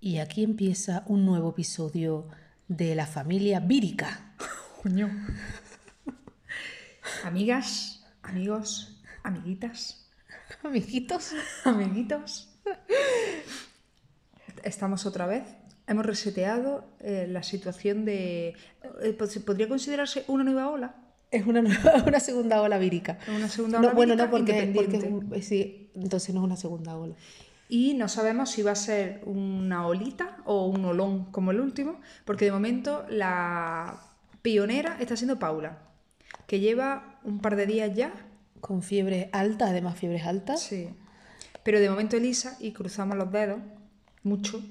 Y aquí empieza un nuevo episodio de la familia vírica. Coño. Amigas, amigos, amiguitas, Amiguitos. amiguitos. Estamos otra vez. Hemos reseteado eh, la situación de... eh, pues, ¿Podría considerarse una nueva ola? Es una, nueva- una segunda ola vírica. Una segunda No, ola bueno, vírica no, porque, porque sí, entonces no es una segunda ola. Y no sabemos si va a ser una olita o un olón como el último, porque de momento la pionera está siendo Paula, que lleva un par de días ya. Con fiebre alta, además fiebres altas. Sí. Pero de momento Elisa, y cruzamos los dedos, mucho,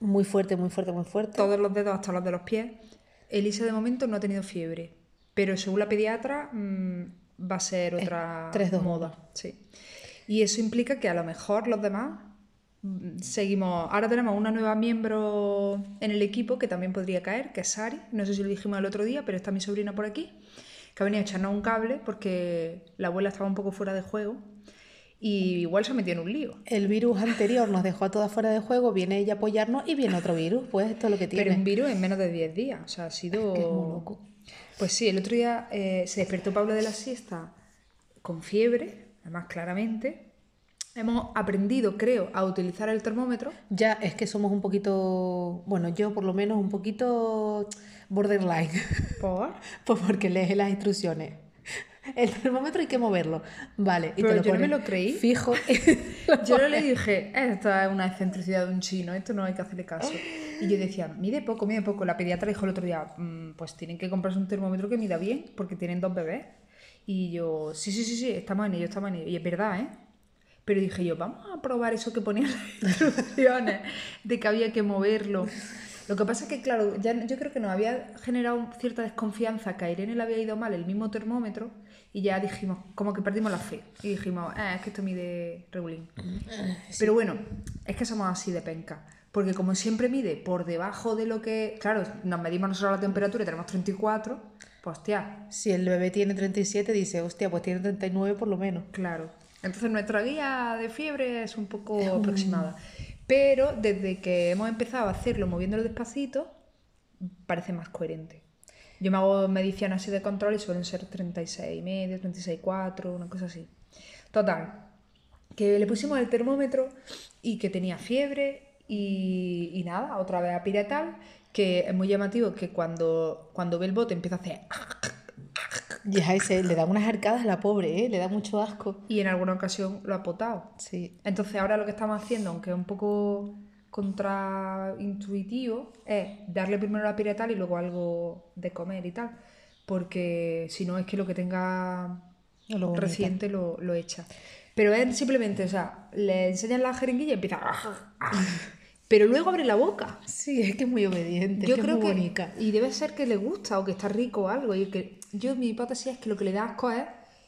Muy fuerte, muy fuerte, muy fuerte. todos los dedos hasta los de los pies. Elisa de momento no ha tenido fiebre, pero según la pediatra mm, va a ser otra moda. Sí. Y eso implica que a lo mejor los demás seguimos. Ahora tenemos una nueva miembro en el equipo que también podría caer, que es Sari. No sé si lo dijimos el otro día, pero está mi sobrina por aquí, que ha venido a echarnos un cable porque la abuela estaba un poco fuera de juego y igual se ha metido en un lío. El virus anterior nos dejó a todas fuera de juego, viene ella a apoyarnos y viene otro virus. Pues esto es lo que tiene. Pero un virus en menos de 10 días. O sea, ha sido. que es muy loco. Pues sí, el otro día eh, se despertó Paula de la siesta con fiebre, además claramente. Hemos aprendido, creo, a utilizar el termómetro. Ya es que somos un poquito, bueno, yo por lo menos un poquito borderline. Por. Pues porque lees las instrucciones. El termómetro hay que moverlo. Vale. Y Pero te lo yo no me lo creí. Fijo. Yo no le dije, esto es una excentricidad de un chino, esto no hay que hacerle caso. Y yo decía, mide poco, mide poco. La pediatra dijo el otro día, "Mm, pues tienen que comprarse un termómetro que mida bien, porque tienen dos bebés. Y yo, sí, sí, sí, sí, estamos en ello, estamos en ello. Y es verdad, ¿eh? Pero dije yo, vamos a probar eso que ponían las instrucciones, de que había que moverlo. Lo que pasa es que, claro, ya yo creo que nos había generado cierta desconfianza que a Irene le había ido mal el mismo termómetro y ya dijimos, como que perdimos la fe. Y dijimos, "Ah, es que esto mide regulín. Pero bueno, es que somos así de penca. Porque como siempre mide por debajo de lo que... Claro, nos medimos nosotros la temperatura y tenemos 34, pues hostia, Si el bebé tiene 37, dice, hostia, pues tiene 39 por lo menos. Claro. Entonces nuestra guía de fiebre es un poco aproximada. Pero desde que hemos empezado a hacerlo moviéndolo despacito, parece más coherente. Yo me hago mediciones así de control y suelen ser 36 y medio, 36,4, una cosa así. Total, que le pusimos el termómetro y que tenía fiebre y, y nada, otra vez a piretal, que es muy llamativo que cuando, cuando ve el bote empieza a hacer Ya ese, le da unas arcadas a la pobre, ¿eh? Le da mucho asco. y en alguna ocasión lo ha potado. Sí. Entonces ahora lo que estamos haciendo, aunque es un poco contraintuitivo, es darle primero la piretal y luego algo de comer y tal. Porque si no es que lo que tenga lo reciente lo, lo echa. Pero es simplemente, o sea, le enseñan la jeringuilla y empieza... Pero luego abre la boca. Sí, es que es muy obediente, Yo es que creo es muy que... bonita. Y debe ser que le gusta o que está rico o algo. Y que yo, mi hipótesis es que lo que le da asco es...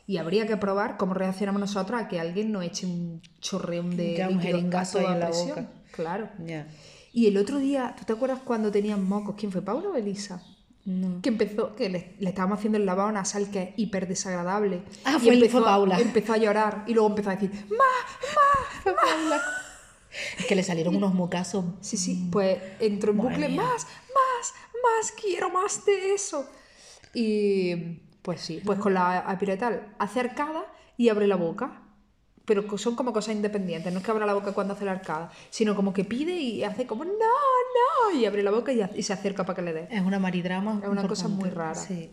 Y habría que probar cómo reaccionamos nosotros a que alguien nos eche un chorreón de Ya, un jeringazo en la presión. boca. Claro. Ya. Y el otro día, ¿tú te acuerdas cuando tenían mocos? ¿Quién fue, Paula o Elisa? No. Que empezó, que le, le estábamos haciendo el lavado nasal que es hiper desagradable. Ah, Y fue- empezó, fue Paula. Empezó a llorar y luego empezó a decir, ¡Ma! Es que le salieron unos mocazos. Sí, sí, pues entró en bucle, más, más, más, quiero más de eso. Y pues sí, pues con la apiretal hace arcada y abre la boca. Pero son como cosas independientes, no es que abra la boca cuando hace la arcada, sino como que pide y hace como no, no, y abre la boca y, y se acerca para que le dé. Es una maridrama. Es una cosa importante. muy rara. Sí.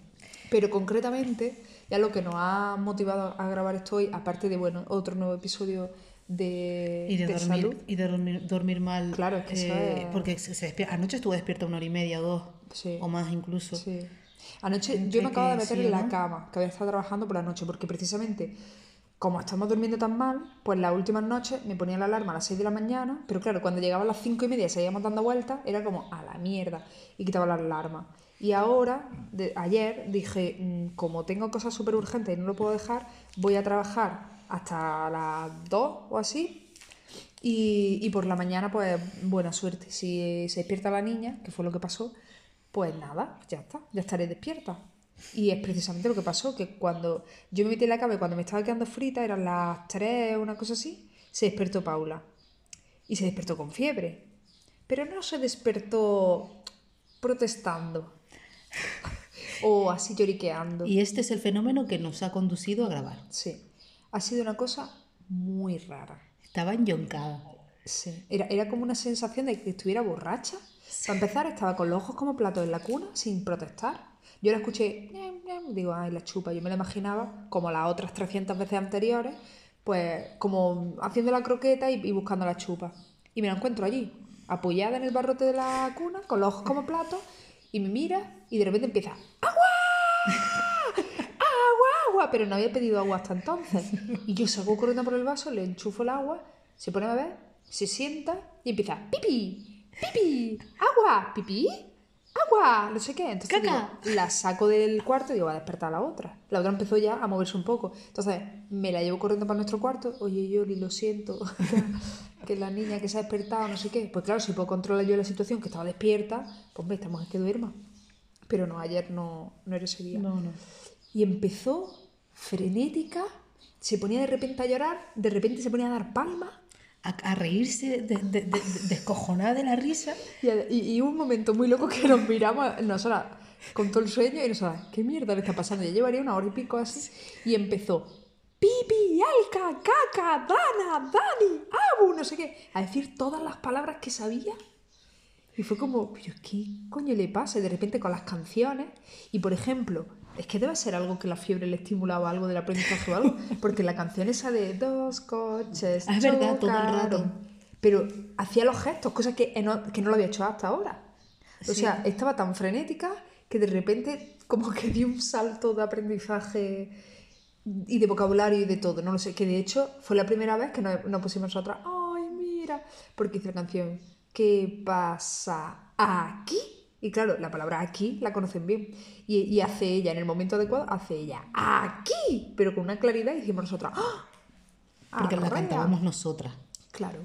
Pero concretamente, ya lo que nos ha motivado a grabar esto hoy, aparte de bueno, otro nuevo episodio de, Y de, de dormir, salud, y de dormir, dormir mal. Claro, es que eh, es- Porque se, se despierta- anoche estuve despierta una hora y media, dos. Sí. O más incluso. Sí. Anoche yo me acabo de meter sí, en la ¿no? cama, que había estado trabajando por la noche, porque precisamente como estamos durmiendo tan mal, pues las últimas noches me ponía la alarma a las 6 de la mañana, pero claro, cuando llegaba a las 5 y media seguíamos dando vueltas, era como a la mierda y quitaba la alarma. Y ahora, de, ayer, dije, mm, como tengo cosas súper urgentes y no lo puedo dejar, voy a trabajar hasta las 2 o así. Y, y por la mañana, pues buena suerte. Si se despierta la niña, que fue lo que pasó, pues nada, ya está, ya estaré despierta. Y es precisamente lo que pasó, que cuando yo me metí en la cama y cuando me estaba quedando frita, eran las 3 o una cosa así, se despertó Paula. Y se despertó con fiebre. pero no se despertó protestando o así lloriqueando. Y este es el fenómeno que nos ha conducido a grabar. Sí, ha sido una cosa muy rara. Estaba enyoncada. Sí, era, era como una sensación de que estuviera borracha. Para empezar, estaba con los ojos como platos en la cuna, sin protestar. Yo la escuché, ñam, ñam, digo, ay, la chupa. Yo me la imaginaba, como las otras 300 veces anteriores, pues como haciendo la croqueta y, buscando la chupa. Y me la encuentro allí, apoyada en el barrote de la cuna, con los ojos como platos, y me mira y de repente empieza, ¡agua! ¡agua, agua! Pero no había pedido agua hasta entonces. Y yo salgo corriendo por el vaso, le enchufo el agua, se pone a beber, se sienta y empieza, ¡pipi! ¡Pipi! ¡agua! ¿pipí? ¡agua! No sé qué. Entonces digo, la saco del cuarto y digo, va a despertar a la otra. La otra empezó ya a moverse un poco. Entonces me la llevo corriendo para nuestro cuarto. Oye, Yoli, lo siento. que la niña que se ha despertado, no sé qué. Pues claro, si puedo controlar yo la situación, que estaba despierta, pues me estamos que duerma. Pero no, ayer no, no era ese día. No, no. Y empezó frenética, se ponía de repente a llorar, de repente se ponía a dar palmas. A, reírse de, de- de- de- descojonada de la risa. Y, y, un momento muy loco que nos miramos, nosotras con todo el sueño, y nosotras, ¿qué mierda le está pasando? Ya llevaría una hora y pico así. Y empezó, Pipi, Alca, Caca, Dana, Dani, Abu, no sé qué, a decir todas las palabras que sabía. Y fue como, pero ¿qué coño le pasa? De repente con las canciones, y por ejemplo, es que debe ser algo que la fiebre le estimulaba algo del aprendizaje o algo, porque la canción esa de dos coches. Es verdad, todo el chocaron", rato. Pero hacía los gestos, cosas que no, que no lo había hecho hasta ahora. O Sí. sea, estaba tan frenética que de repente como que dio un salto de aprendizaje y de vocabulario y de todo. No lo sé, que de hecho fue la primera vez que nos, nos pusimos nosotras, ay, mira, porque hice la canción, ¿qué pasa aquí? Y claro, la palabra aquí la conocen bien. Y, y hace ella, en el momento adecuado, hace ella, aquí, pero con una claridad y hicimos nosotras, ¡ah! Porque la cantábamos nosotras. Claro.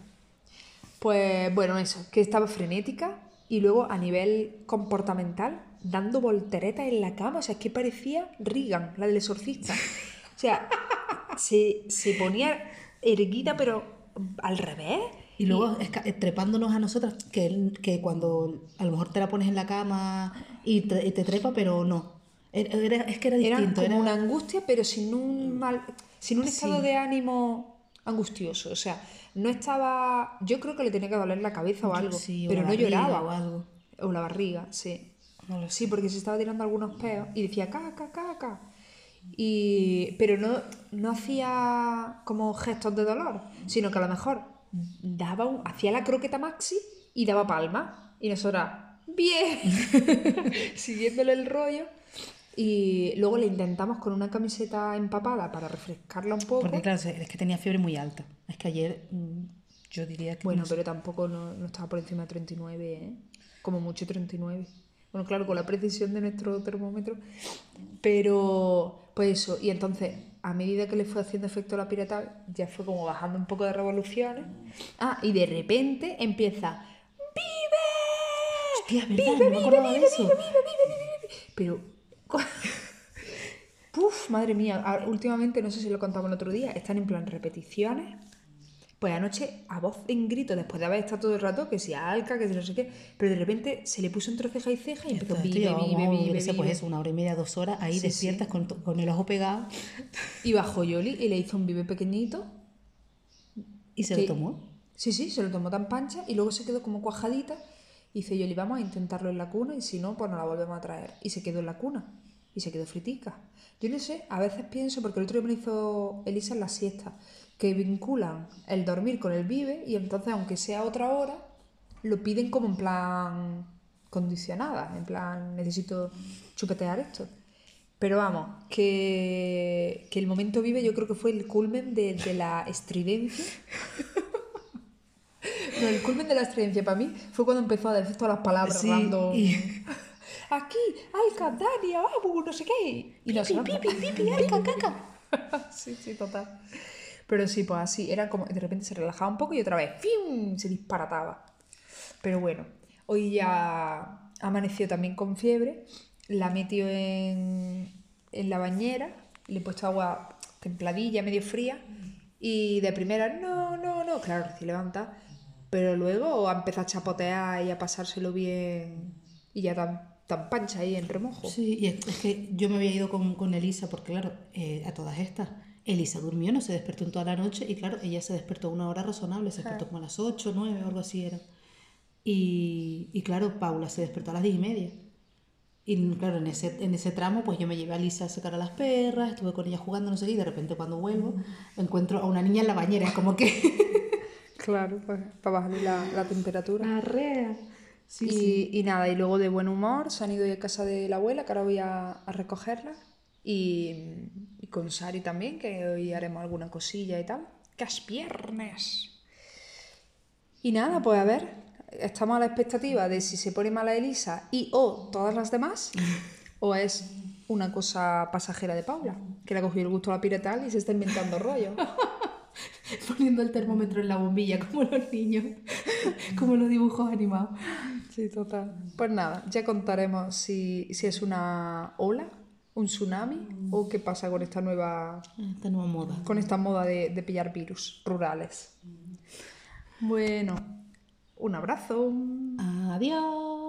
Pues bueno, eso, que estaba frenética y luego a nivel comportamental, dando volteretas en la cama, o sea, es que parecía Regan, la del exorcista. O sea, se, se ponía erguida pero al revés. Y luego eh, trepándonos a nosotras, que, que cuando a lo mejor te la pones en la cama y te, te trepa, pero no. Era- era- es que era Era distinto. como era- una angustia, pero sin un mal, sin un estado Sí. de ánimo angustioso. O sea, no estaba. Yo creo que le tenía que doler la cabeza o algo, Sí, o pero no barriga lloraba. o algo. O la barriga, sí. No lo sé. Sí, porque se estaba tirando algunos peos y decía caca, caca. Y, pero no, no hacía como gestos de dolor, sino que a lo mejor daba un, hacía la croqueta maxi y daba palma. Y nosotras, bien, siguiéndole el rollo. Y luego le intentamos con una camiseta empapada para refrescarla un poco. Porque claro, es que tenía fiebre muy alta. Es que ayer mm, yo diría que... Bueno, no pero tampoco no, no estaba por encima de 39, ¿eh? Como mucho 39. Bueno, claro, con la precisión de nuestro termómetro. Pero, pues eso. Y entonces, a medida que le fue haciendo efecto la pirata, ya fue como bajando un poco de revoluciones. Ah, y de repente empieza... ¡Vive! Hostia, ¿verdad? No me acordaba de eso. Pero... Puf, madre mía. Últimamente, no sé si lo contamos el otro día, están en plan repeticiones. Pues anoche, a voz en grito, después de haber estado todo el rato, que si alca, que si no sé qué, pero de repente se le puso entre ceja y ceja y empezó qué sé, pues eso, una hora y media, dos horas, ahí Sí, despiertas Con, con el ojo pegado Y bajó Yoli y le hizo un vive pequeñito. y se que- lo tomó. Sí, sí, se lo tomó tan pancha y luego se quedó como cuajadita. Y dice Yoli, vamos a intentarlo en la cuna y si no, pues nos la volvemos a traer. Y se quedó en la cuna y se quedó fritica. Yo no sé, a veces pienso, porque el otro día me hizo Elisa en la siesta, que vinculan el dormir con el vive y entonces, aunque sea otra hora, lo piden como en plan condicionada, en plan necesito chupetear esto. Pero vamos, que, que el momento vive yo creo que fue el culmen de, de la estridencia. No, el culmen de la estridencia para mí fue cuando empezó a decir todas las palabras Sí, random. y- Aquí, Alca, Dani, Abu, no sé qué. Y nosotros- pipi, pipi, alca, caca. sí, sí, total. Pero sí, pues así, era como de repente se relajaba un poco y otra vez ¡fium! se disparataba. Pero bueno, hoy ya amaneció también con fiebre, la metió en, en la bañera, le he puesto agua templadilla, medio fría, y de primera, no, no, no, claro, recién levanta, Pero luego a empezar a chapotear y a pasárselo bien y ya tan, tan pancha ahí en remojo. Sí, y es que yo me había ido con, con Elisa, porque claro, eh, a todas estas, Elisa durmió, no se despertó en toda la noche, y claro, ella se despertó una hora razonable, se despertó como a las 8, 9 o algo así era. Y, y claro, Paula se despertó a las 10 y media. Y claro, en ese, en ese tramo, pues yo me llevé a Lisa a sacar a las perras, estuve con ella jugando, no sé qué, y de repente cuando vuelvo, encuentro a una niña en la bañera, es como que... Claro, pues, para bajarle la, la temperatura. Arrea. Sí, y, sí. y nada, y luego de buen humor se han ido a casa de la abuela, que ahora voy a, a recogerla. Y con Sari también, que hoy haremos alguna cosilla y tal. ¡Que es viernes! Y nada, pues a ver, estamos a la expectativa de si se pone mala Elisa y o todas las demás, o es una cosa pasajera de Paula, que le ha cogido el gusto a la piretal y se está inventando rollo. Poniendo el termómetro en la bombilla, como los niños, como los dibujos animados. Sí, total. Pues nada, ya contaremos si, si es una ola, un tsunami o qué pasa con esta nueva, Esta nueva moda. con esta moda de, de pillar virus rurales. Bueno, un abrazo. Adiós.